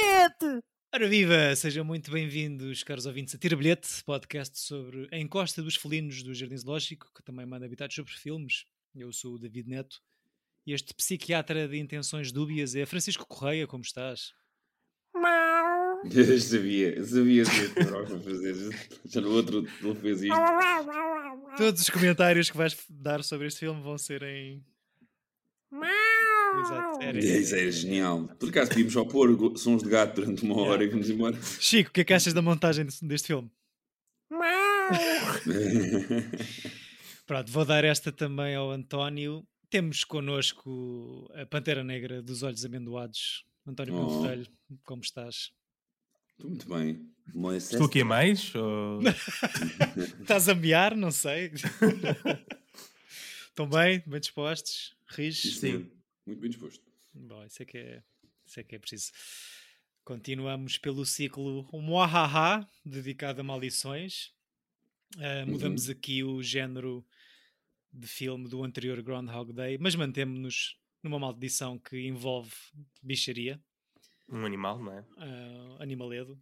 bilhete! Ora viva! Sejam muito bem-vindos, caros ouvintes, a Tira Bilhete, podcast sobre a encosta dos felinos do Jardim Zoológico, que também manda habitados sobre filmes. Eu sou o David Neto e este psiquiatra de intenções dúbias é Francisco Correia. Como estás? Eu sabia, eu sabia que ia fazer. Já no outro ele fez isto. Todos os comentários que vais dar sobre este filme vão ser em. Exato, era- Isso é genial. Por acaso podíamos só pôr sons de gato durante uma hora e vamos embora. Chico, o que é que achas da montagem deste- filme? Pronto, vou dar esta também ao António. Temos connosco a Pantera Negra dos Olhos Amendoados. António Oh. Como estás? Estou muito bem. Moisés. Estou aqui a mais? Ou... Estás a mear? Não sei. Estão bem? Bem dispostos? Ris? Sim. Muito bem disposto. Bom, isso é que é, isso é, que é preciso. Continuamos pelo ciclo Moahaha, dedicado a maldições. Ah, mudamos aqui o género de filme do anterior Groundhog Day, mas mantemos-nos numa maldição que envolve bicharia, Um animal, não é? ah, animaledo.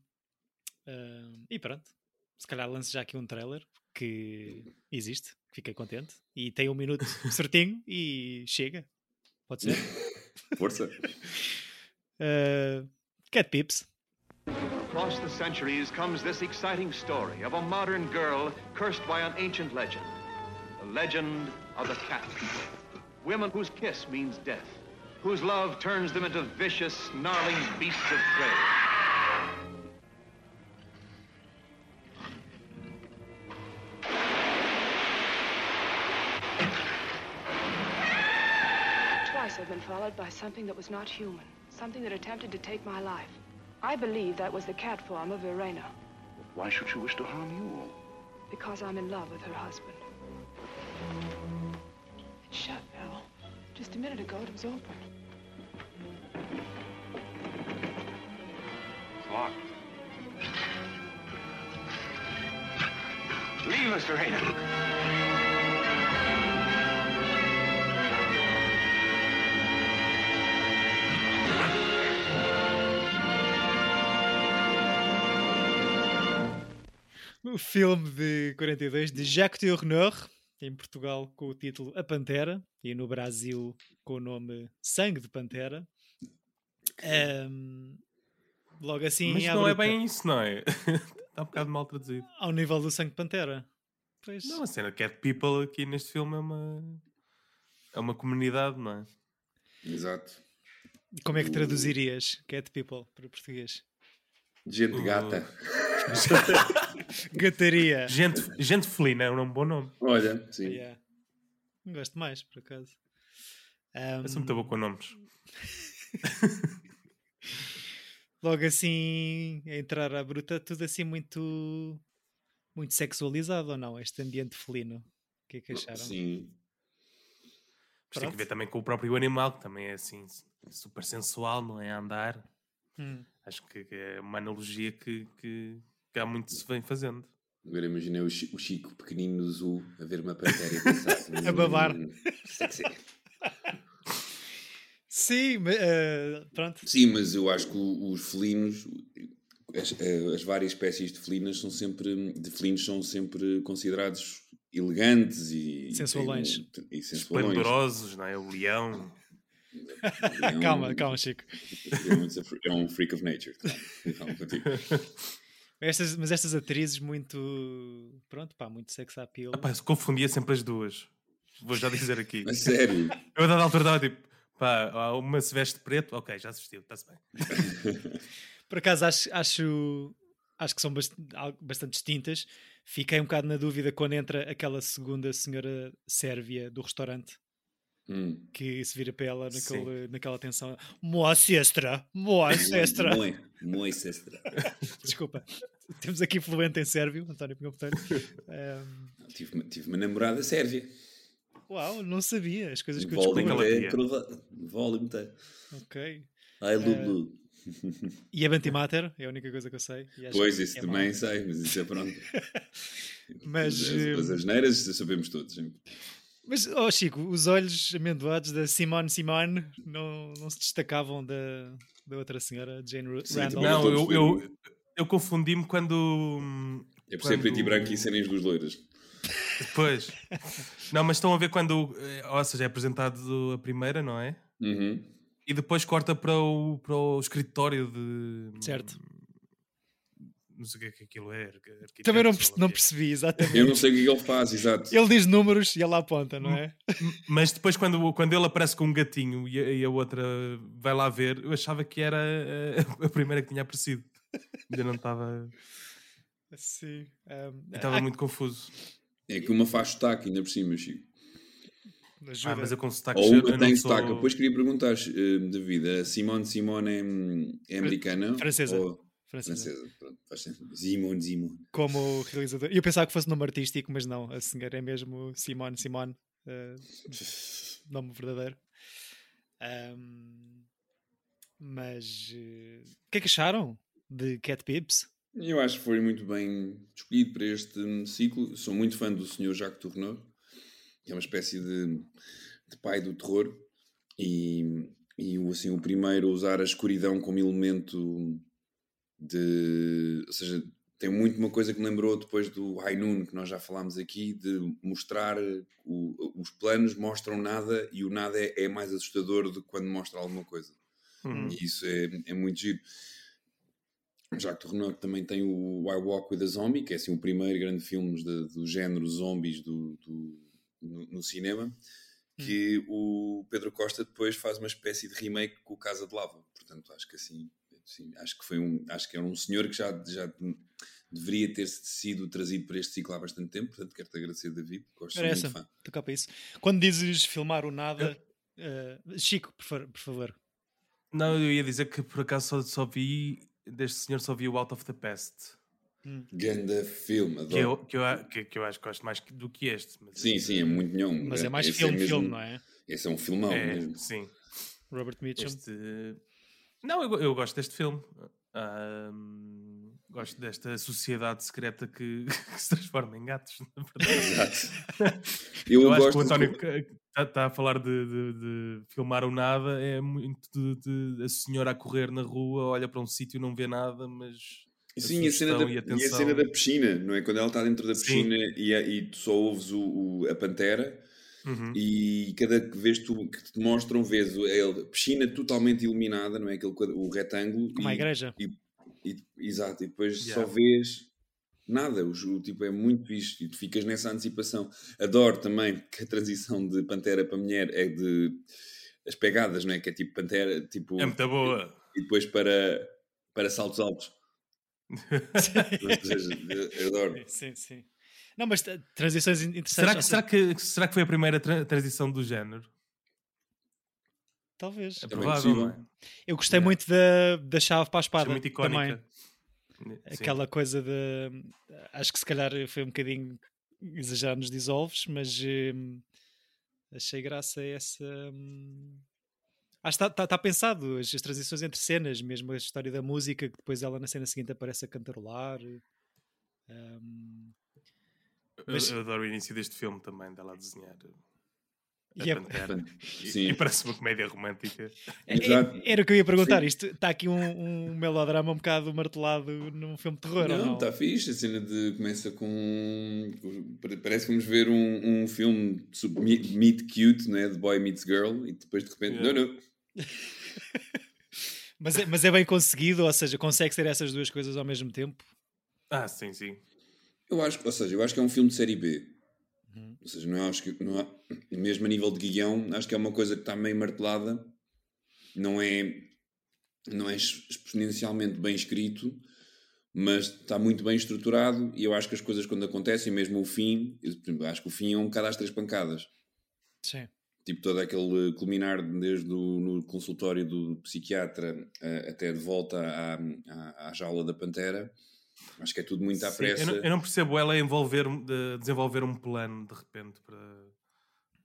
Ah, e pronto. Se calhar lance já aqui um trailer que existe, fiquei contente. E tem um minuto certinho e chega. Pode ser? Força. Uh, Cat Pips. Across the centuries comes this exciting story of a modern girl cursed by an ancient legend. The legend of the cat people. Women whose kiss means death, whose love turns them into vicious, snarling beasts of prey. Twice I've been followed by something that was not human, something that attempted to take my life. I believe that was the cat form of Verena, Why should she wish to harm you? because I'm in love with her husband. It's shut now. Just a minute ago, it was open. It's locked. Leave us, Verena. O filme de 42 de Jacques Tourneur, em Portugal com o título A Pantera e no Brasil com o nome Sangue de Pantera. Um, logo assim, Mas não é bem isso, não é? Está um bocado mal traduzido. ao nível do Sangue de Pantera. Pois, Não, a cena Cat People aqui neste filme é uma. É uma comunidade, não é? Exato. como é que traduzirias Cat People para português? Gente gata. Gataria. Gente, gente felina é um bom nome. Olha, sim. Yeah. Gosto mais, por acaso. Um, Eu sou muito boa com nomes. logo assim, a entrar à bruta, tudo assim muito muito sexualizado ou não? Este ambiente felino. O que é que acharam? Sim. Mas tem que ver também com o próprio animal, que também é assim, super sensual, não é? A andar. Hum. Acho que é uma analogia que, que, que há muito se vem fazendo. Agora imaginei o Chi- o Chico pequenino no zoo a ver uma pantera e pensar. A babar. "Hum, sexy." Sim, eh, pronto. Sim, mas eu acho que os felinos, as, eh, as várias espécies de felinas são sempre, de felinos são sempre considerados elegantes e Sensualões. E sensualões. Esplendorosos, não é? O leão. É um- Calma, calma, Chico. É um, é um freak of nature. Calma, contigo. Estas, mas estas atrizes muito. Pronto, pá, muito sex appeal. Epá, se confundia sempre as duas. Vou já dizer aqui. A sério. Eu a dada altura estava tipo, pá, uma se veste preto, ok, já se vestiu, está-se bem. Por acaso acho, acho, acho que são bast- bastante distintas. Fiquei um bocado na dúvida quando entra aquela segunda senhora sérvia do restaurante Hum. que se vira para ela Sim. naquele, naquela tensão. Moa sestra, moa sestra. Muito, muito sestra. Desculpa, temos aqui fluente em sérvio, António Pinhão Botelho. Ahm, Tive, tive uma namorada sérvia. uau, não sabia as coisas que eu descobri. Volume tinha. prova- volume tem. Ok. Ai, Lulu. E a Bantimater é a única coisa que eu sei. Pois, isso é também mau. sei, mas isso é pronto. Mas, as, eh, as asneiras sabemos todos. hein? Mas, oh Chico, os olhos amendoados da Simone Simone não, não se destacavam da, da outra senhora, Jane Randall. Não, eu, eu, eu confundi-me quando. É por ser preto e quando- branco e serem as duas loiras. Depois. Não, mas estão a ver quando. eh, Ou seja, é apresentado a primeira, não é? Uhum. E depois corta para o, para o escritório de. Certo. Não sei o que é que aquilo é. Também não, perce- não percebi, exatamente. Eu não sei o que é que ele faz, exato. Ele diz números e ela aponta, não é? Mas depois, quando, quando ele aparece com um gatinho e a, e a outra vai lá ver, eu achava que era eh, a primeira que tinha aparecido. Ainda não estava. Sim. Um, Estava muito confuso. É que uma faz sotaque ainda por cima, Chico. ajuda. Ah, mas eu com sotaque Ou uma tem não sou... sotaque. Depois queria perguntar, eh, David, a Simone Simone é, hum, é americana? Francesa. Ou... Francesa. Francesa, pronto, faz sentido. Simone Simone. Como realizador. Eu pensava que fosse nome artístico, mas não. A senhora é mesmo Simone Simone. uh, nome verdadeiro. Um, mas uh, o que é que acharam de Cat Pips? Eu acho que foi muito bem escolhido para este ciclo. Sou muito fã do Sr. Jacques Tourneur, que é uma espécie de, de pai do terror. E, e assim, o primeiro a usar a escuridão como elemento de. Ou seja, tem muito uma coisa que me lembrou depois do High Noon, que nós já falámos aqui, de mostrar. O, os planos mostram nada e o nada é, é mais assustador do que quando mostra alguma coisa. Hum. E isso é, é muito giro. Jacques Tourneur também tem o I Walk with a Zombie, que é assim o primeiro grande filme de- do género zombies do, do- no, no cinema, que o Pedro Costa depois faz uma espécie de remake com o Casa de Lava. Portanto, acho que assim, assim, acho que foi um, acho que era um senhor que já, já deveria ter sido trazido para este ciclo há bastante tempo. Portanto, quero-te agradecer, David. Gosto sou muito fã. Para isso. Quando dizes filmar o nada. uh, Chico, por, por favor. Não, eu ia dizer que por acaso só, só vi, deste senhor só vi o Out of the Past. Ganda filme, Que eu, adoro. que, eu, que, que eu acho que gosto mais do que este. Mas Sim, sim, é muito melhor. Mas é mais Esse filme, mesmo- filme, não é? Esse é um filmão É, mesmo. sim. Robert Mitchum. Este... Não, eu, eu gosto deste filme. Ahm, gosto desta sociedade secreta que, que se transforma em gatos, na verdade. Exato. Eu, Eu acho que o António de... está a falar de, de- de filmar o nada, é muito de, a senhora a correr na rua, olha para um sítio, não vê nada, mas. Sim, a cena, da, e e a cena da piscina, não é? Quando ela está dentro da piscina e, a- e tu só ouves o, o- a pantera Uhum. e cada vez tu, que te mostram, vês a piscina totalmente iluminada, não é? Aquele, o retângulo. Como a e, igreja. e- exato, e depois Yeah. só vês nada. O, o tipo é muito fixe e tu ficas nessa antecipação. Adoro também que a transição de pantera para mulher é de as pegadas, não é? Que é tipo pantera, tipo. É muito boa. e depois para, para saltos altos. Ou seja, adoro. Sim, sim. Não, mas transições in- interessantes. Será que, será, que, será que foi a primeira tra- transição do género? Talvez. É Também provável, é? Eu gostei Yeah. muito da, da chave para a Acho espada. muito também. icónica. Sim. Aquela coisa de. Acho que se calhar foi um bocadinho exagerado nos dissolves, mas hum, achei graça a essa. hum, Acho que está tá pensado as, as transições entre cenas, mesmo a história da música, que depois ela na cena seguinte aparece a cantarolar. hum, Mas- Eu, adoro o início deste filme também, dela a desenhar a E é- pantera. E- Sim. E, parece uma comédia romântica. é- Exato. era o que eu ia perguntar. Sim. Isto está aqui um, um melodrama um bocado martelado num filme de terror. Não, não? está fixe. A cena de começa com. Parece que vamos ver um, um filme meet, meet cute, né? de boy meets girl, e depois de repente. Yeah. Não, não. Mas, é, mas é bem conseguido, ou seja, consegue ser essas duas coisas ao mesmo tempo. Ah, sim, sim. Eu acho, ou seja, eu acho que é um filme de série B. Uhum. Ou seja, não acho que. Não há, mesmo a nível de guião, acho que é uma coisa que está meio martelada. Não é. Não é ex- exponencialmente bem escrito, mas está muito bem estruturado. E eu acho que as coisas, quando acontecem, mesmo o fim, eu, acho que o fim é um bocado às três pancadas. Sim. Tipo, todo aquele culminar desde o no consultório do psiquiatra eh, até de volta à, à, à jaula da pantera. Acho que é tudo muito à Sim, pressa. Eu, não, eu não percebo ela envolver, de- desenvolver um plano de repente para,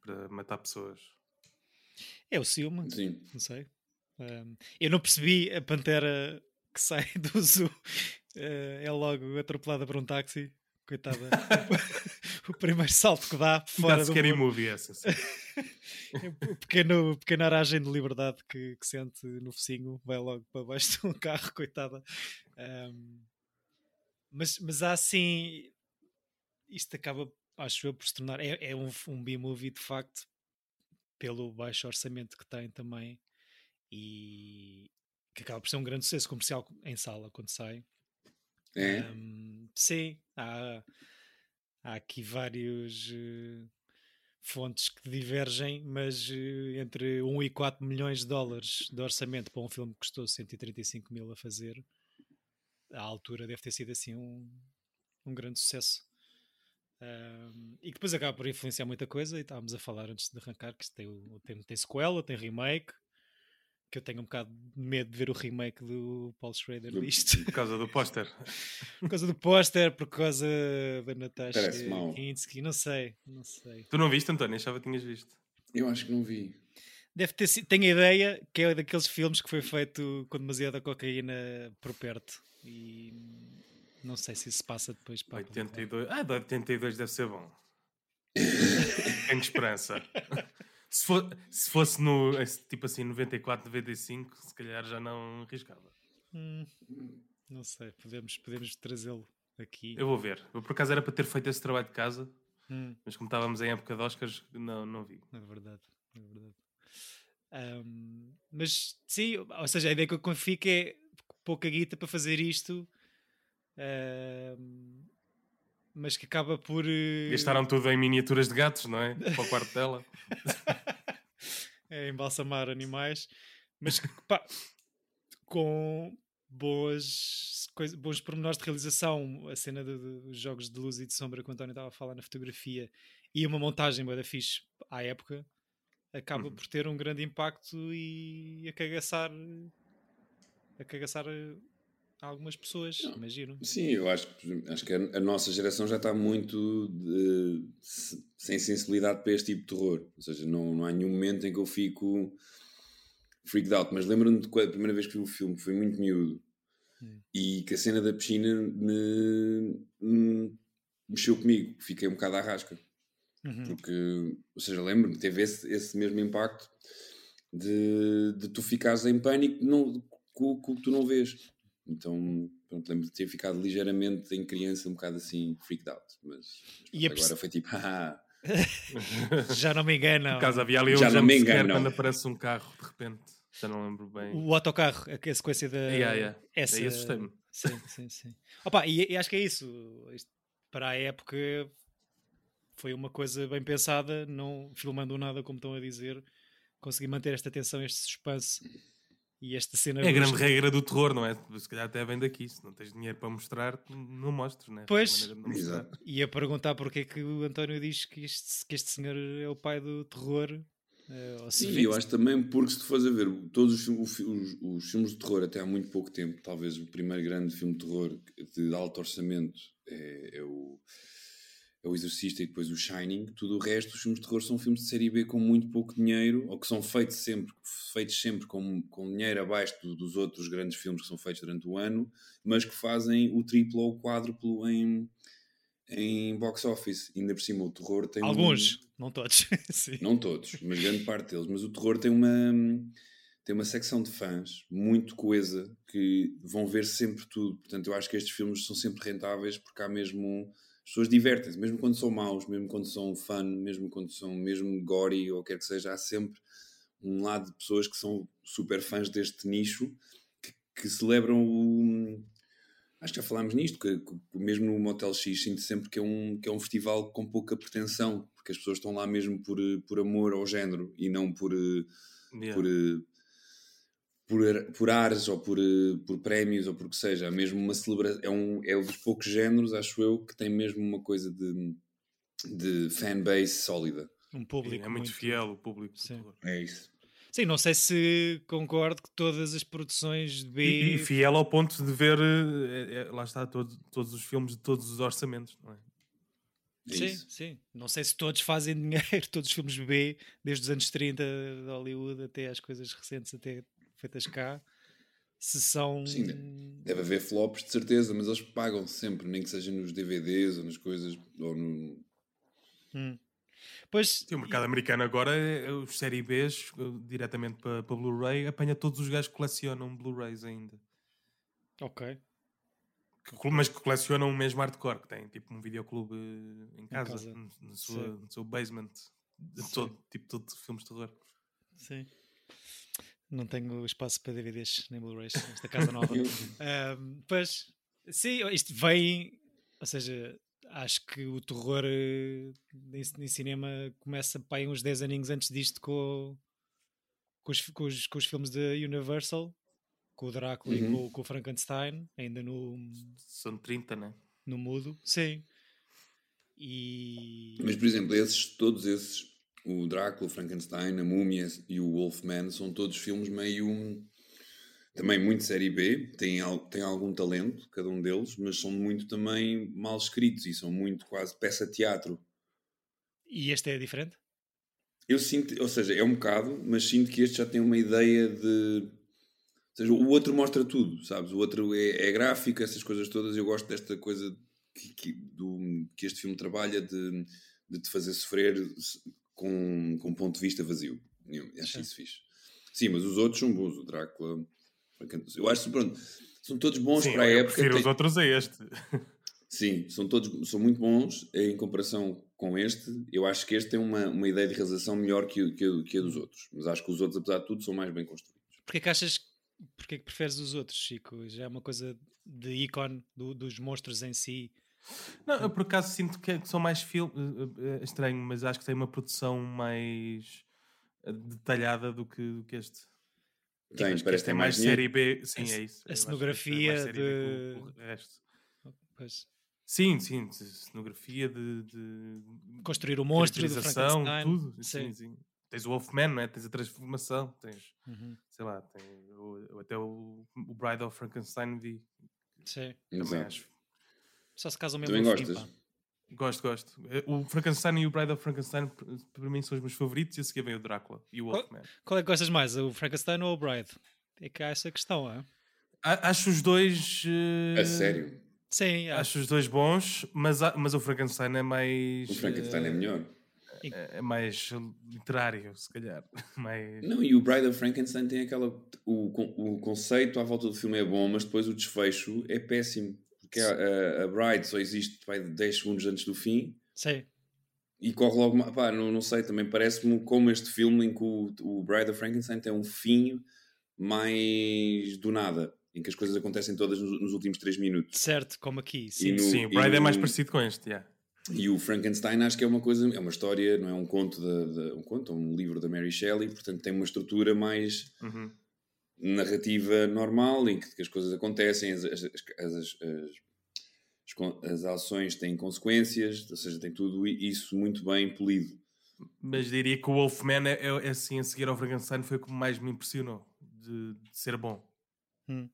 para matar pessoas. É o ciúme, Sim. não sei. Um, eu não percebi a pantera que sai do zoo. eh, é logo atropelada por um táxi. coitada. o primeiro salto que dá fora Fora do scary movie essa. sim. o pequeno, pequena aragem de liberdade que, que sente no focinho vai logo para baixo de um carro, coitada. Ahm, mas, mas há assim. Isto acaba, acho eu, por se tornar. É, é um, um B-movie de facto, pelo baixo orçamento que tem também, e que acaba por ser um grande sucesso comercial em sala quando sai. É? Ahm, sim, há, há aqui vários eh, fontes que divergem, mas eh, entre 1 e 4 milhões de dólares de orçamento para um filme que custou 135 mil a fazer, à altura deve ter sido assim um, um grande sucesso. Ahm, e que depois acaba por influenciar muita coisa, e estávamos a falar antes de arrancar que isto tem, o- tem, tem sequela, tem remake, que eu tenho um bocado de medo de ver o remake do Paul Schrader Do- disto. Por causa do póster. Por causa do póster, por causa da Natasha. Kinski, não sei, não sei. Tu não viste, António? Achava que tinhas visto. Eu acho que não vi. Deve ter sido, tenho a ideia que é daqueles filmes que foi feito com demasiada cocaína por perto e não sei se isso se passa depois para a publicidade. 82. Ah, de 82 deve ser bom. Tenho esperança. Se, fo- se fosse no tipo assim 94, 95, se calhar já não arriscava. Hum, não sei, podemos, podemos trazê-lo aqui. Eu vou ver. Eu por acaso era para ter feito esse trabalho de casa, Hum, mas como estávamos em época de Oscars, não, não vi. é verdade, é verdade. Ahm, mas sim, ou seja, a ideia que eu fico é pouca guita para fazer isto, ahm, mas que acaba por. eh, Gastaram tudo em miniaturas de gatos, não é? Para o quarto dela. é embalsamar animais, mas que, pá, com boas coisas, bons pormenores de realização, a cena dos jogos de luz e de sombra que o António estava a falar na fotografia e uma montagem bué da fixe à época, acaba Uhum. por ter um grande impacto e a cagaçar a cagaçar eh, algumas pessoas, imagino. Sim, eu acho que, acho que a, nossa geração já está muito de- se- sem sensibilidade para este tipo de terror. Ou seja, não, não há nenhum momento em que eu fico freaked out. Mas lembro-me de quando a primeira vez que vi o filme, foi muito miúdo, Hum. e que a cena da piscina me, me mexeu comigo. Fiquei um bocado à rasca. Uhum. Porque, ou seja, lembro-me, teve esse, esse mesmo impacto de, de tu ficares em pânico não, com, com o que tu não vês. Então, pronto, lembro de ter ficado ligeiramente em criança, um bocado assim, freaked out. Mas, mas E a pronto, perce- agora foi tipo, haha. Já não me engano. Por acaso havia ali um Já não me engano. quando aparece um carro, de repente. Já não lembro bem. O autocarro, a, a sequência da. Yeah, yeah. Essa... Aí assustei-me. Sim, sim, sim. Opa, e, e acho que é isso. Isto, para a época foi uma coisa bem pensada, não filmando nada como estão a dizer, consegui manter esta tensão, este suspense e esta cena. É a grande brusca. regra do terror, não é? Se calhar até vem daqui. Se não tens dinheiro para mostrar, não mostres, não é? Pois. Exato. E a perguntar porque é que o António diz que este, que este senhor é o pai do terror. eh, Sim, vê- eu acho também porque se tu fores a ver todos os, os- os filmes de terror até há muito pouco tempo, talvez o primeiro grande filme de terror de alto orçamento é, é o, é o Exorcista e depois o Shining. Tudo o resto, os filmes de terror são filmes de série B com muito pouco dinheiro ou que são feitos sempre, feitos sempre com, com dinheiro abaixo do- dos outros grandes filmes que são feitos durante o ano, mas que fazem o triplo ou o quádruplo em, em box office. Ainda por cima, o terror tem um- Alguns, não todos. Não todos, mas grande parte deles. Mas o terror tem uma, tem uma secção de fãs muito coesa que vão ver sempre tudo. Portanto, eu acho que estes filmes são sempre rentáveis porque há mesmo. As pessoas divertem-se, mesmo quando são maus, mesmo quando são fun, mesmo quando são mesmo gory ou quer que seja, há sempre um lado de pessoas que são super fãs deste nicho que, que celebram o. Acho que já falámos nisto, que, que mesmo no Motel X sinto sempre que é, um, que é um festival com pouca pretensão, porque as pessoas estão lá mesmo por, eh, por amor ao género e não por, eh, Yeah. por, eh, por, ar- por ares ou por, eh, por prémios ou por que seja. Há mesmo uma celebração. É um, é um dos poucos géneros, acho eu, que tem mesmo uma coisa de, de fanbase sólida. Um público É muito fiel o público. Sim. É isso. Sim, não sei se concordo que todas as produções de B. E, e fiel ao ponto de ver, eh, é- é- lá está, todo- todos os filmes de todos os orçamentos, não é? É sim, isso. sim. Não sei se todos fazem dinheiro, todos os filmes B, desde os anos 30 de Hollywood até às coisas recentes, até feitas cá. se são. Sim, deve haver flops de certeza, mas eles pagam sempre, nem que seja nos DVDs ou nas coisas. Ou no... Hum. Pois, Sim, o mercado americano agora, é- os série Bs, eh, diretamente para, para Blu-ray, apanha todos os gajos que colecionam Blu-rays ainda. ok. Que mas que colecionam o mesmo hardcore, que tem tipo um videoclube eh, em casa, casa. No, no sua- no seu basement, de todo, tipo todo de filmes de terror. Sim. Não tenho espaço para DVDs nem Blu-rays nesta casa nova. Ahm, pois, sim, isto vem. Ou seja, acho que o terror eh, em, em cinema começa pá, aí uns 10 aninhos antes disto com, com, os, com, os, com os filmes da Universal, com o Drácula e Uhum. com, com o Frankenstein, ainda no, São 30, né? no mudo. Sim. E. Mas, por exemplo, esses, todos esses, o Drácula, o Frankenstein, a Múmia e o Wolfman, são todos filmes meio. Também muito série B, têm, têm algum talento, cada um deles, mas são muito também mal escritos e são muito quase peça de teatro. E este é diferente? Eu sinto, ou seja, é um bocado, mas sinto que este já tem uma ideia de. Ou seja, o outro mostra tudo, sabes? O outro é, é gráfico, essas coisas todas. Eu gosto desta coisa que, que, do, que este filme trabalha de, de te fazer sofrer com, com um ponto de vista vazio. Eu acho Sim. isso fixe. Sim, mas os outros são bons. O Drácula. Eu acho que, pronto, são todos bons Sim, para a eu época. prefiro tem- os outros a este. Sim, são todos são muito bons em comparação com este. Eu acho que este tem uma, uma ideia de realização melhor que, que, a- que a dos outros. Mas acho que os outros, apesar de tudo, são mais bem construídos. Porquê que achas. Porquê que preferes os outros, Chico? Já é uma coisa de ícone do- dos monstros em si. Não, eu por acaso sinto que são mais filmes. É estranho, mas acho que tem uma produção mais eh, detalhada do que, do que este. Tem, Acho que parece este que é tem mais mais série B. Sim, A- é isso. a é cenografia série B que o- de- o resto. Pois. Sim, sim, de cenografia de, de Construir o monstro Frankenstein. tudo. Sim. Sim, sim. Tens o Wolfman, não é? Tens a transformação, tens, Uhum. sei lá, tem o- até o, o Bride of Frankenstein vi. Sim. Também acho. Só se casam mesmo Também no fim, gostas? pá. Gosto, gosto. Eh, O Frankenstein e o Bride of Frankenstein, para mim, são os meus favoritos. E a seguir vem o Drácula e o Wolfman. Qual é que gostas mais, o Frankenstein ou o Bride? É que há essa questão, é? A- Acho os dois. eh, A sério. Sim, acho. Acho os dois bons, mas, há- mas o Frankenstein é mais. O Frankenstein é eh, melhor. É, é mais literário, se calhar. Mais... Não, e o Bride of Frankenstein tem aquela. O, o conceito à volta do filme é bom, mas depois o desfecho é péssimo. Porque a, a, a Bride só existe pai, 10 segundos antes do fim Sim. e corre logo. Pá, não, não sei, também parece-me como este filme em que o, o Bride of Frankenstein tem um fim mais do nada, em que as coisas acontecem todas nos, nos últimos 3 minutos. Certo, como aqui. Sim. no- Sim, o Bride é no- mais parecido com este, yeah. E o Frankenstein acho que é uma coisa, é uma história, não é um conto, da da- um conto, é um livro da Mary Shelley, portanto tem uma estrutura mais Uhum. narrativa normal, em que, que as coisas acontecem, as, as, as, as, as- ações têm consequências, ou seja, tem tudo isso muito bem polido. Mas diria que o Wolfman é, é, é assim, a seguir ao Frankenstein, foi o que mais me impressionou de, de ser bom. Hum.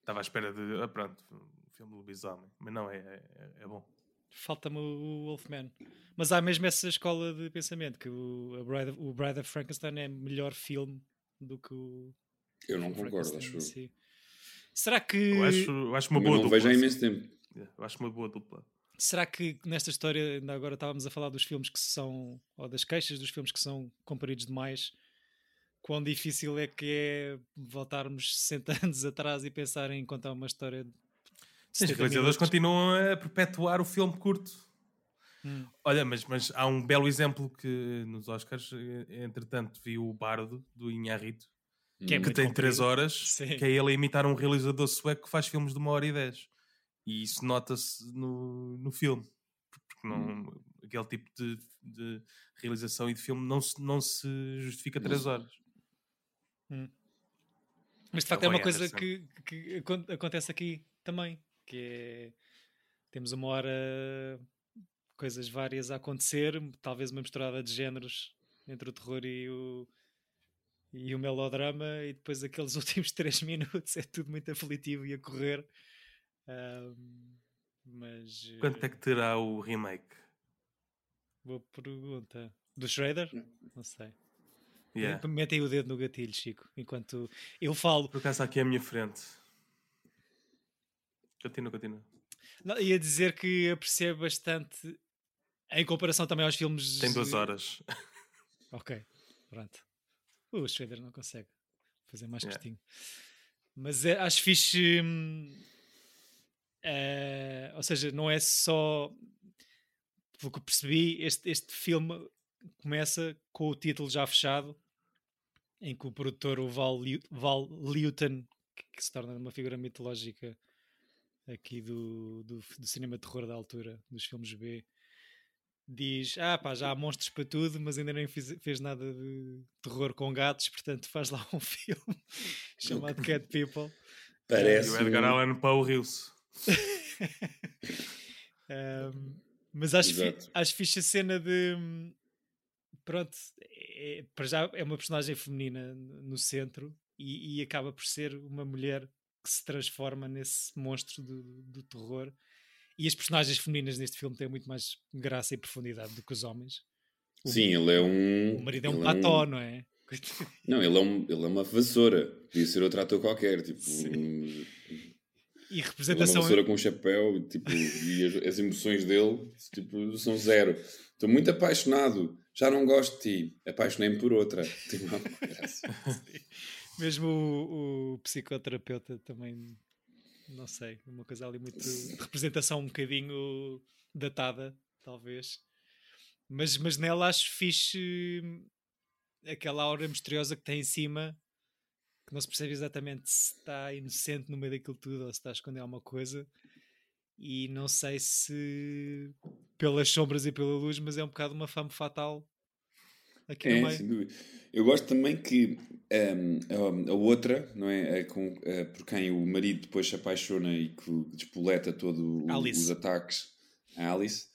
Estava à espera de. Ah, pronto, um filme do lobisomem. Mas não, é, é, é bom. Falta-me o Wolfman. Mas há mesmo essa escola de pensamento que o, a Bride, of- o Bride of Frankenstein é melhor filme do que o. Eu não concordo, acho eu. si. Será que. Eu acho, eu acho uma Eu boa não dupla. vejo há assim. imenso tempo. Yeah, Eu acho uma boa dupla. Será que nesta história, ainda agora estávamos a falar dos filmes que são, ou das queixas dos filmes que são compridos demais, quão difícil é que é voltarmos 60 anos atrás e pensar em contar uma história de Os 70 realizadores continuam a perpetuar o filme curto. Hum. Olha, mas, mas há um belo exemplo que nos Oscars, eh, entretanto, vi o Bardo do Inharrito, Que é que tem comprido. 3 horas, Sim. que é ele a imitar um realizador sueco que faz filmes de uma hora e 10. E isso nota-se no, no filme. Porque não, aquele tipo de, de realização e de filme não se, não se justifica Não 3 se- horas. Mas de É facto é uma bom, coisa que, que acon- acontece aqui também, que é temos uma hora coisas várias a acontecer, talvez uma misturada de géneros entre o terror e o e o melodrama e depois aqueles últimos três minutos é tudo muito aflitivo e a correr. Mas Quanto é que terá o remake? boa pergunta. Do Shredder? Não. Não sei. Yeah. Metem o dedo no gatilho, Chico, enquanto eu falo. Por acaso aqui à minha frente. Continua, continua. Não, ia dizer que percebo bastante em comparação também aos filmes. Tem duas horas. Ok, pronto. Uh, o Schrader não consegue fazer mais Yeah. curtinho. Mas é, acho fixe. hum, eh, ou seja, não é só. Pelo que percebi, este, este filme começa com o título já fechado, em que o produtor, o Val, Liu- Val Lewton, que, que se torna uma figura mitológica aqui do, do, do cinema de terror da altura, dos filmes B, diz: Ah, pá, já há monstros para tudo, mas ainda nem fiz- fez nada de terror com gatos, portanto faz lá um filme chamado Cat People. E Parece. o Edgar um- Allan Poe riu-se. Um, mas acho, fi acho fixe a cena de. hum, Pronto, é- para já é uma personagem feminina no centro e, e acaba por ser uma mulher que se transforma nesse monstro do, do terror. E as personagens femininas neste filme têm muito mais graça e profundidade do que os homens. O- Sim, ele é um. O marido é um pató, não é? Não, ele é, um, ele é uma vassoura. Podia ser outro ator qualquer. Tipo, um- E uma representação. vassoura com um chapéu tipo, e as, as emoções dele tipo, são zero. Estou muito apaixonado. Já não gosto de ti. Apaixonei-me por outra. Tipo. Mesmo o, o psicoterapeuta também, não sei, uma coisa ali muito. de representação um bocadinho datada, talvez. Mas, mas nela acho fixe hum, aquela aura misteriosa que tem em cima, que não se percebe exatamente se está inocente no meio daquilo tudo ou se está a esconder alguma coisa. E não sei se pelas sombras e pela luz, mas é um bocado uma fama fatal aqui no É, meio. sem dúvida. Eu gosto também que ehm, a, a outra, não é? A com, a por quem o marido depois se apaixona e que despoleta todos os ataques, a Alice,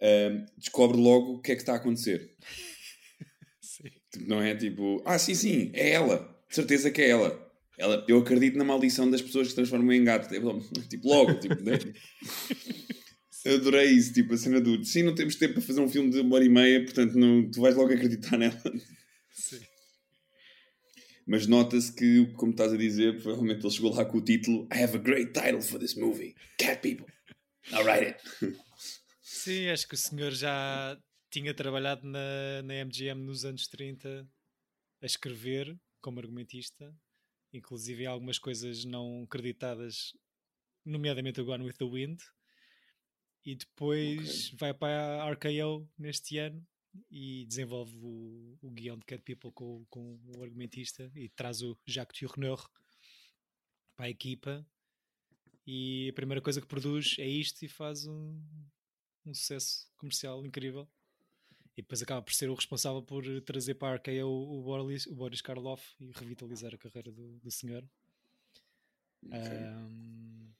ehm, descobre logo o que é que está a acontecer. Tipo, Não é tipo, ah, sim, sim, é ela, de certeza que é ela. ela eu acredito na maldição das pessoas que se transformam em gato. Tipo, tipo, logo, tipo, né? Adorei isso, tipo, a cena do sim, não temos tempo para fazer um filme de uma hora e meia, portanto não, tu vais logo acreditar nela. Sim. Mas nota-se que, como estás a dizer, provavelmente ele chegou lá com o título I have a great title for this movie. Cat People. I'll write it. Sim, acho que o senhor já tinha trabalhado na, na MGM nos anos 30 a escrever como argumentista, inclusive algumas coisas não creditadas, nomeadamente o Gone with the Wind. E depois vai para a RKO neste ano e desenvolve o, o guião de Cat People com, com o argumentista e traz o Jacques Tourneur para a equipa. E a primeira coisa que produz é isto e faz um, um sucesso comercial incrível. E depois acaba por ser o responsável por trazer para a RKO o, o, Boris, o Boris Karloff e revitalizar a carreira do, do senhor. Ahm,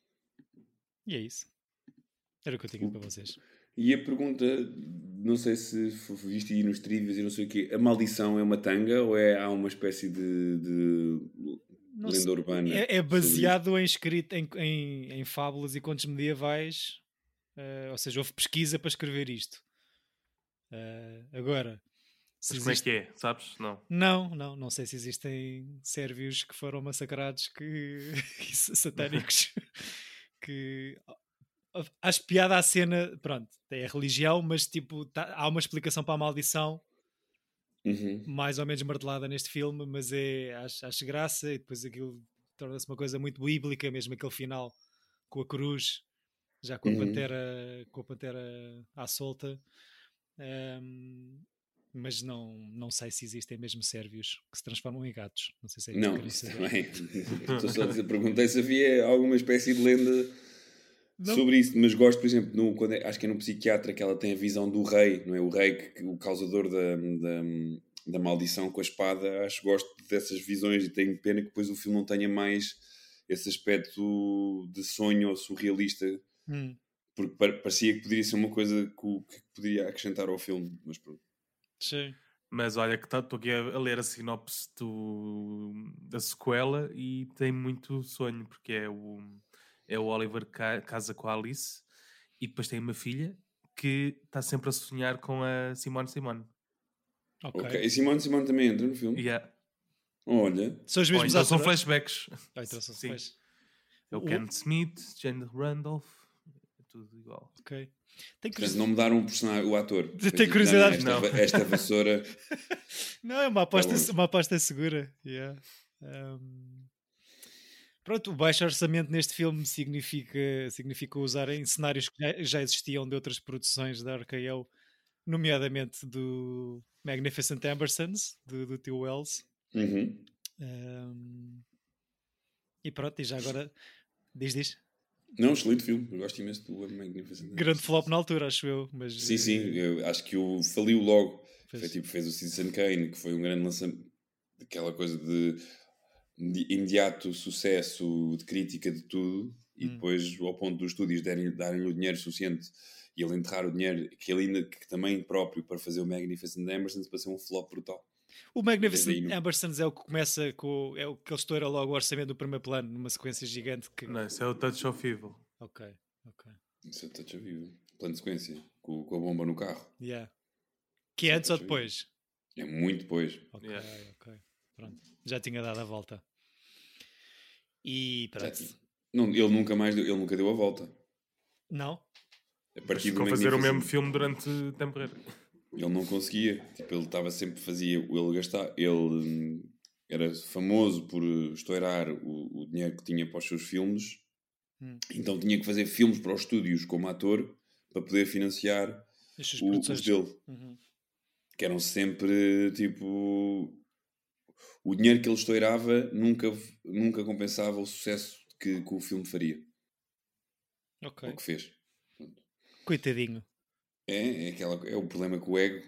e é isso. Era o que eu tinha para vocês. E a pergunta, não sei se viste aí nos trivias e não sei o quê, a maldição é uma tanga ou é, há uma espécie de, de lenda sei. urbana? É, é baseado em, escrito, em, em, em fábulas e contos medievais, eh, ou seja, houve pesquisa para escrever isto. Eh, agora, Mas como é que é? Sabes? Não. Não, não, não sei se existem sérvios que foram massacrados que satânicos que acho piada à cena, pronto, é a religião, mas tipo, tá- há uma explicação para a maldição Uhum. mais ou menos martelada neste filme, mas é acho, acho graça e depois aquilo torna-se uma coisa muito bíblica, mesmo aquele final com a cruz, já com a Uhum. pantera, com a pantera à solta. Ahm, mas não, não sei se existem mesmo sérvios que se transformam em gatos. Não sei se é que Não, isso saber. também. Estou só a dizer, perguntei se havia alguma espécie de lenda Não. sobre isso, mas gosto, por exemplo, no, quando é- acho que é no psiquiatra que ela tem a visão do rei, não é? O rei, que, que- o causador da, da, da maldição com a espada. Acho que gosto dessas visões e tenho pena que depois o filme não tenha mais esse aspecto de sonho ou surrealista, Hum, porque pa- parecia que poderia ser uma coisa que, poderia acrescentar ao filme, mas pronto. sim. Mas olha que estou aqui a, ler a sinopse do, da sequela e tem muito sonho, porque é o, é o Oliver ca- casa com a Alice e depois tem uma filha que está sempre a sonhar com a Simone Simone. Ok. Ok. E Simone Simone também entra no filme? Yeah. Olha. São os mesmos então são flashbacks. Ah, então são- Sim. pois. É o O- Ken Smith, Jane Randolph, tudo igual. Ok. Tem curiosidade. não mudaram o personagem, o ator. Tem curiosidade? não, Esta, Não. esta vassoura. Não, é uma aposta, bom. uma aposta segura. yeah. Um, Pronto, o baixo orçamento neste filme significa, significa usar em cenários que já, já existiam de outras produções da RKO, nomeadamente do Magnificent Ambersons, do, do Tio Wells. Uhum. Um, e pronto, e já agora diz, diz. Não, excelente filme. Eu gosto imenso do Magnificent. Grande flop na altura, acho eu. Mas, Sim, sim. eh, Eu acho que o faliu logo. Fez. Foi tipo, fez o Citizen Kane, que foi um grande lançamento. Aquela coisa de, de imediato sucesso, de crítica de tudo. E Hum. depois, ao ponto dos estúdios darem- darem-lhe o dinheiro suficiente e ele enterrar o dinheiro, que ele ainda que também próprio para fazer o Magnificent Ambersons para ser um flop brutal. O Magnificent não- Ambersons é o que começa com. É o que ele estoura logo o orçamento do primeiro plano, numa sequência gigante. Que... Não, isso é o Touch of Evil. Ok, ok. Isso é touch of vivo. Plano de sequência. Com, com a bomba no carro. Yeah. Que é antes ou depois? É muito depois. Ok, Yeah. ok. Pronto. Já tinha dado a volta. E pronto. Não, ele nunca mais deu, ele nunca deu a volta. Não? A partir ficou a fazer o mesmo filme durante temporada. Ele não conseguia. Tipo, ele estava sempre fazia. Ele gastar. Ele hum, era famoso por eh, estourar o, o dinheiro que tinha para os seus filmes. Hum. Então tinha que fazer filmes para os estúdios como ator para poder financiar o- os dele. Uhum. Que eram sempre tipo. O dinheiro que ele estourava nunca, nunca compensava o sucesso que, que o filme faria. Ok. O que fez. Coitadinho. É, é, aquela, é o problema com o ego.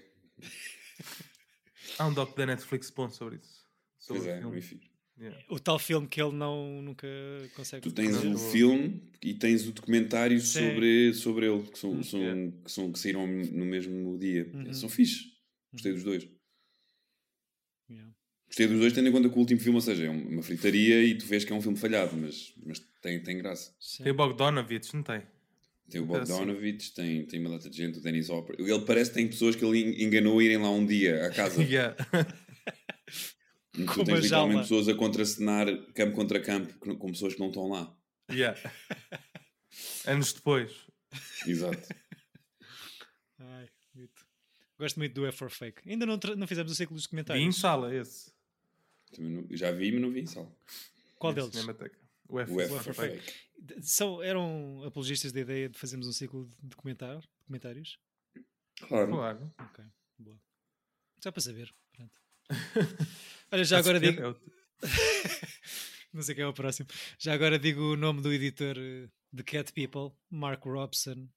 Há um doc da Netflix bom sobre isso. Sobre Pois o é, filme. enfim. Yeah. O tal filme que ele não, nunca consegue. Tu tens o eu- filme e tens o documentário Sim. sobre, sobre ele, que, são, Hum, são, que, são, que saíram no mesmo dia. Uhum. São fixe. Gostei dos dois. Yeah. Gostei dos dois, tendo em conta que o último filme, ou seja, é uma fritaria e tu vês que é um filme falhado, mas, mas tem, tem graça. Sim. Tem o Bogdanovich, não tem? Tem o Ah, sim. Bogdanovich, tem, tem uma data de gente, o Dennis Hopper. Ele parece que tem pessoas que ele en- enganou a irem lá um dia à casa. Yeah. tu Com tens literalmente pessoas a contracenar campo contra campo com pessoas que não estão lá. yeah. Anos depois. Exato. Ai, muito. Gosto muito do F for Fake. Ainda não, não fizemos o ciclo dos Vi em comentários. sala esse. Também não- já vi, mas não vi em sala. Qual Na deles? O F. O F O F for for Fake. D- São, eram apologistas da ideia de fazermos um ciclo de comentar, comentários? Claro. Claro. Ok, boa. Só para saber. Pronto. Olha, já agora digo. É o- Não sei quem é o próximo. Já agora digo o nome do editor eh, de Cat People, Mark Robson,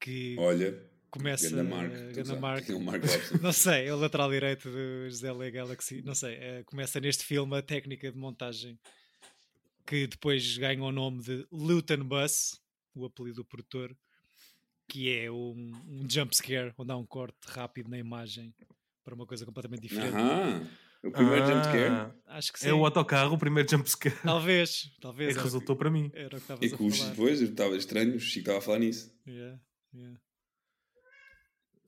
que Olha, começa. Ganda Mark. Ganda Mark. é o Mark. Não sei, é o lateral direito do José Le Galaxy. Não sei, eh, começa neste filme a técnica de montagem que depois ganha o nome de Luton Bus, o apelido do produtor, que é um, um jump scare onde há um corte rápido na imagem para uma coisa completamente diferente. Aham. O primeiro Ah, jumpscare. Acho que sim. É o autocarro, o primeiro jumpscare. Talvez, É talvez. que era o resultou para mim. Era o que E que o falar. depois estava estranho, o Chico estava a falar nisso. Yeah, yeah.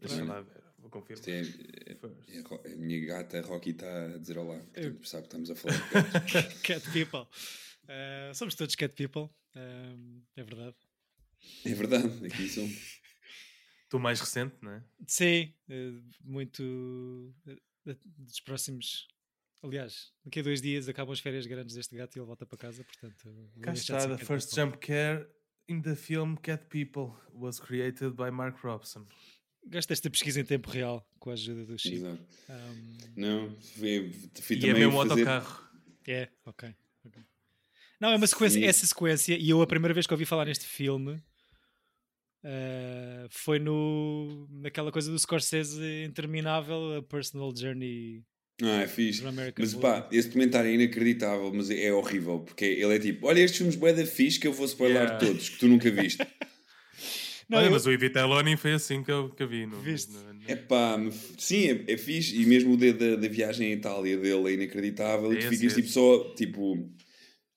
Deixa lá ver, vou confirmar. É, é- é a minha gata Rocky está a dizer olá. Eu- Portanto, sabe que estamos a falar de. Cat people. Uh, somos todos cat people. Um, é verdade. É verdade, aqui são. Tu mais recente, não é? Sim, eh, muito eh, dos próximos. Aliás, daqui a dois dias acabam as férias grandes deste gato e ele volta para casa. Portanto, Cá está, the cat first people. jump care in the film Cat People was created by Mark Robson. Gosto desta pesquisa em tempo real com a ajuda do Chico. Exato. Um, Não, fui, fui E é também mesmo fazer. autocarro. é, ok. ok. Não, é uma sequência, Sim. essa sequência, e eu a primeira vez que ouvi falar neste filme eh, foi no, naquela coisa do Scorsese interminável, a Personal Journey Ah, é fixe. Mas pá, esse documentário é inacreditável, mas é horrível, porque ele é tipo, olha estes filmes bué da fixe que eu vou spoiler Yeah. todos, que tu nunca viste. Não, Olha, eu- mas o Iviteloni foi assim que eu, que eu vi. No, Viste? no- no- É pá, sim, é, é fixe, e mesmo o da, da, da viagem à Itália dele é inacreditável, e tu É ficas tipo só, tipo,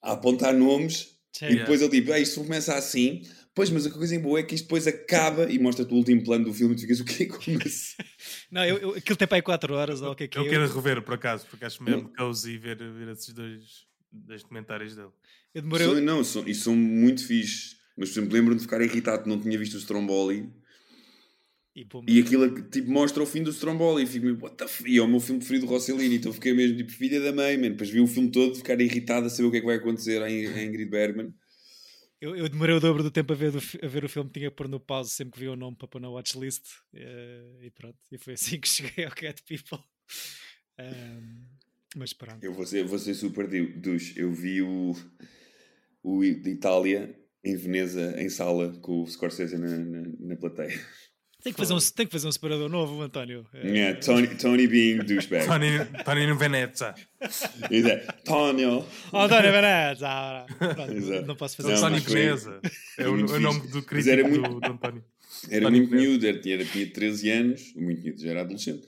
a apontar nomes, Sim. E depois ele tipo, ah, isto começa assim. Pois, mas a coisa boa é que isto depois acaba e mostra-te o último plano do filme e tu ficas, o quê? Como assim? Não, eu, eu, aquilo tem para aí 4 horas, ou o que é que Eu é? quero rever, por acaso, porque acho mesmo cozy ver, ver esses dois, dois documentários dele. Eu demorei. São- não, são, e são muito fixe. Mas, por exemplo, lembro-me de ficar irritado que não tinha visto o Stromboli E, e aquilo tipo, mostra o fim do Stromboli e fico meio, what the f... E é o meu filme preferido do Rossellini, então fiquei mesmo tipo, filha da mãe, man. Depois vi o filme todo, ficar irritado a saber o que é que vai acontecer à Ingrid Bergman. eu, eu demorei o dobro do tempo a ver, a ver o filme, tinha que pôr no pause sempre que vi o nome para pôr na watchlist. eh, e pronto, e foi assim que cheguei ao Cat People. Ahm, mas pronto. Eu vou ser, vou ser super douche. Eu vi o, o de Itália em Veneza, em sala, com o Scorsese na, na, na plateia. Tem que, fazer um, tem que fazer um separador novo, António. Eh, Yeah, Tony, Tony being douchebag. Tony, Tony no Veneza. Exato. Tonio. Oh, António Veneza! ah, pronto, Exato. não posso fazer Não, isso. Tony Veneza. É o, o nome do crítico era do, muito- do António. Era Tony muito Veneza. miúdo, era, tinha, tinha 13 anos, muito miúdo, já era adolescente.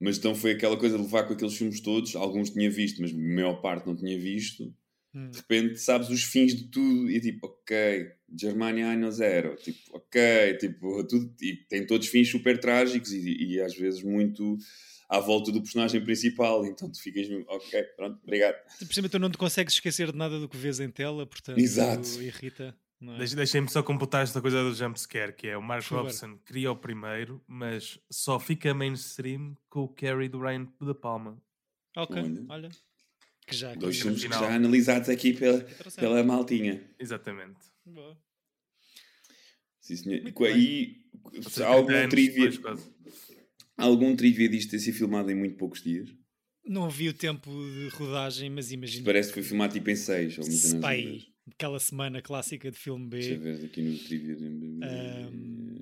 Mas então foi aquela coisa de levar com aqueles filmes todos, alguns tinha visto, mas a maior parte não tinha visto. Hum. De repente sabes os fins de tudo e tipo, ok, Germania Anno Zero, tipo, ok, tipo, tudo, e tem todos fins super trágicos e, e às vezes muito à volta do personagem principal, então tu ficas, ok, pronto, obrigado. Simplesmente tu não te consegues esquecer de nada do que vês em tela, portanto Exato. irrita. É? Deixem-me só computar esta coisa do jumpscare, que é o Mark Por. Robson cria o primeiro, mas só fica mainstream com o Carrie do Ryan de Palma. Ok, Olha. olha. Que já Dois filmes que já analisados aqui pela, pela maltinha. Exatamente. Boa. Sim, senhor. Muito seja, algum 30 anos trivia, depois, algum trivia disto ter sido filmado em muito poucos dias? Não vi o tempo de rodagem, mas imagino Parece que foi filmado tipo em 6 ou se pá, assim, aí, aquela semana clássica de filme Deixa eu B. ver aqui no trivia. Ahm.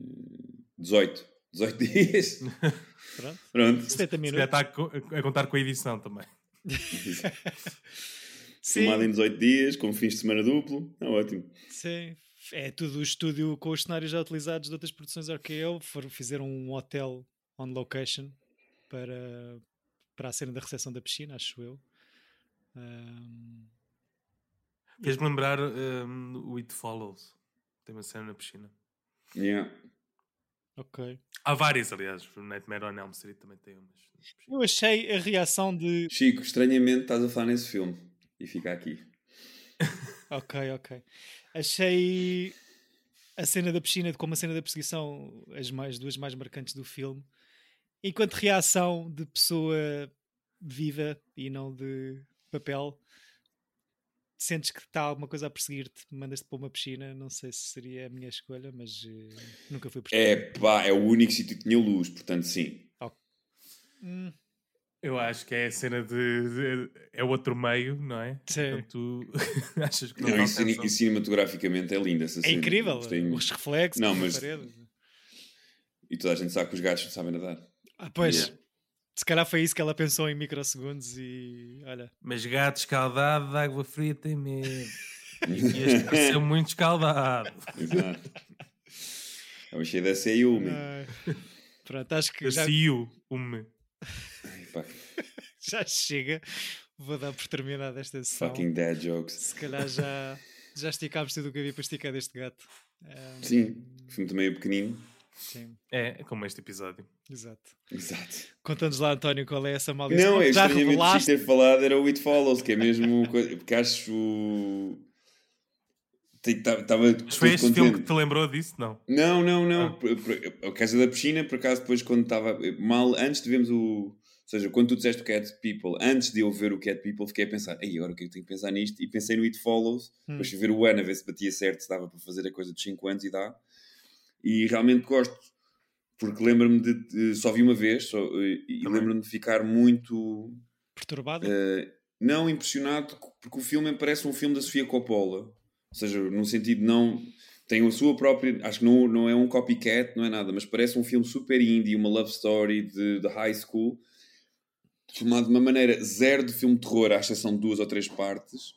18. 18 dias. Pronto. Pronto. 70 Se calhar minutos. co- a contar com a edição também. Sim, Filmado em 18 dias, com fins de semana duplo. É ótimo. sim. É tudo o estúdio com os cenários já utilizados de outras produções RKO. Foram, fizeram um hotel on location para, para a cena da recepção da piscina, acho eu. Ahm, Fez-me lembrar um, o It Follows. Tem uma cena na piscina. Yeah. Ok. Há várias, aliás. O Nightmare on Elm Street também tem umas. Eu achei a reação de. Chico, estranhamente estás a falar nesse filme. E fica aqui. Ok, ok. Achei a cena da piscina como a cena da perseguição as mais, duas mais marcantes do filme. Enquanto reação de pessoa viva e não de papel, sentes que está alguma coisa a perseguir-te, mandas-te para uma piscina. Não sei se seria a minha escolha, mas eh, nunca fui É perceber. pá, é o único sítio que tinha luz, portanto sim. Hum, Eu acho que é a cena de, de- É outro meio, não é? Sim. Portanto, tu achas que não, Não, e, e cinematograficamente é linda essa é cena. incrível. Gostei Os reflexos Não, mas-. E toda a gente sabe que os gatos não sabem nadar. Ah, pois. Yeah. Se calhar foi isso que ela pensou em microsegundos e olha. Mas gato escaldado de água fria tem medo. E este pareceu muito escaldado. Exato. É o cheio da. Ai. Pronto, acho que já, um Ai, pá, já chega. Vou dar por terminada esta sessão. fucking dad jokes. Se calhar já, já esticámos tudo o que havia para esticar deste gato. Ahm, Sim, o filme também é pequenino. sim, é como este episódio. Exato. Exato. Conta-nos lá, António, qual é essa maldição. Não, é já revelaste. ter falado era o It Follows, que é mesmo. Porque acho. Estava Mas foi este filme que te lembrou disso? Não. Não, não, não. Ah. Por- por- A casa da piscina, por acaso, depois quando estava. Mal antes de vermos o. Ou seja, quando tu disseste o Cat People, antes de eu ver o Cat People, fiquei a pensar, ei, agora o que é que tenho que pensar nisto? E pensei no It Follows, Hum. depois fui ver o ano, a ver se batia certo, se dava para fazer a coisa dos 5 anos e dá. E realmente gosto, porque lembro-me de, de- Só vi uma vez, só, e e lembro-me de ficar muito. Perturbado? eh, não impressionado, porque o filme parece um filme da Sofia Coppola. Ou seja, num sentido não. Tem a sua própria. Acho que não, não é um copycat, não é nada, mas parece um filme super indie, uma love story de, de high school, filmado de uma maneira zero de filme de terror, à exceção de duas ou três partes.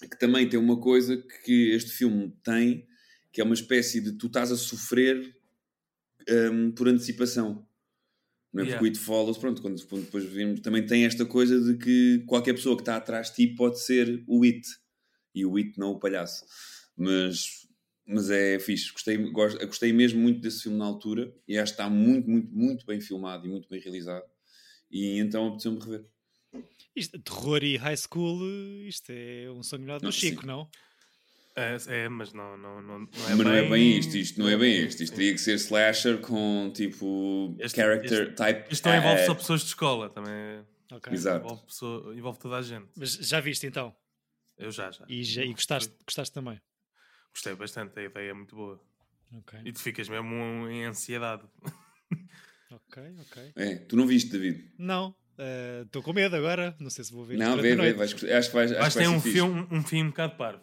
Que também tem uma coisa que este filme tem, que é uma espécie de tu estás a sofrer hum, por antecipação. Não é? Yeah. Porque o It Follows, pronto, quando, quando depois vimos, também tem esta coisa de que qualquer pessoa que está atrás de ti pode ser o It. e o It não o palhaço. Mas, mas é fixe. Gostei, gostei mesmo muito desse filme na altura e acho que está muito, muito, muito bem filmado e muito bem realizado. E então apeteceu-me rever. Isto, terror e high school, isto é um sonho melhor do Não, Chico, sim. não? É, é, mas não, não, não, não é Mas bem... não é bem isto, isto não é bem isto. Isto teria que ser slasher com tipo Este- character type. Isto não envolve eh, só pessoas de escola, também é- Ok. Exato. envolve, pessoa- envolve toda a gente. Mas já viste então? Eu já, já. E, já, e gostaste, gostaste também? Gostei bastante, a ideia é muito boa. Ok, E tu ficas mesmo em ansiedade. ok, ok. É, tu não viste, David? Não, estou com medo agora. Não sei se vou ver. Não, vê, vê, vais, acho que vais, acho Mas que vai tem ser um filme, um fim um bocado parvo,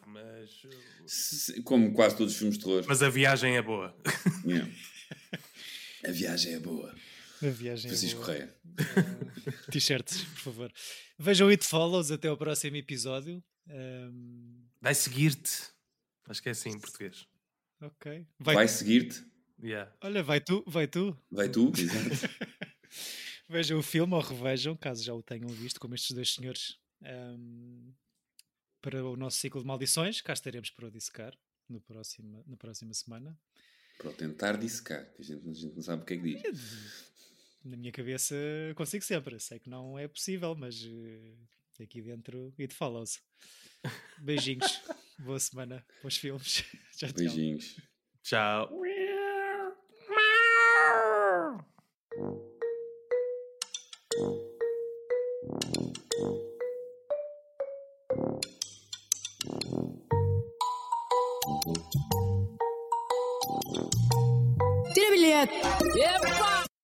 Como quase todos os filmes de terror. mas a viagem é boa. Yeah. A viagem é boa. A viagem. é Francisco boa. Correia. Uh, T-shirts, por favor. Vejam It Follows até ao próximo episódio. Um, Vai seguir-te. Acho que é assim em português. ok. Vai, Vai seguir-te? Yeah. Olha, vai tu, vai tu. Vai tu? Exato. Vejam o filme ou revejam, caso já o tenham visto, como estes dois senhores. um, para o nosso ciclo de maldições, cá estaremos para o dissecar no próximo, na próxima semana. Para o tentar dissecar, que a gente, a gente não sabe o que é que diz. Na minha cabeça consigo sempre. Sei que não é possível, mas eh, aqui dentro It Follows. Beijinhos. Boa semana. Bons filmes. Tchau, tchau. Beijinhos. Tchau.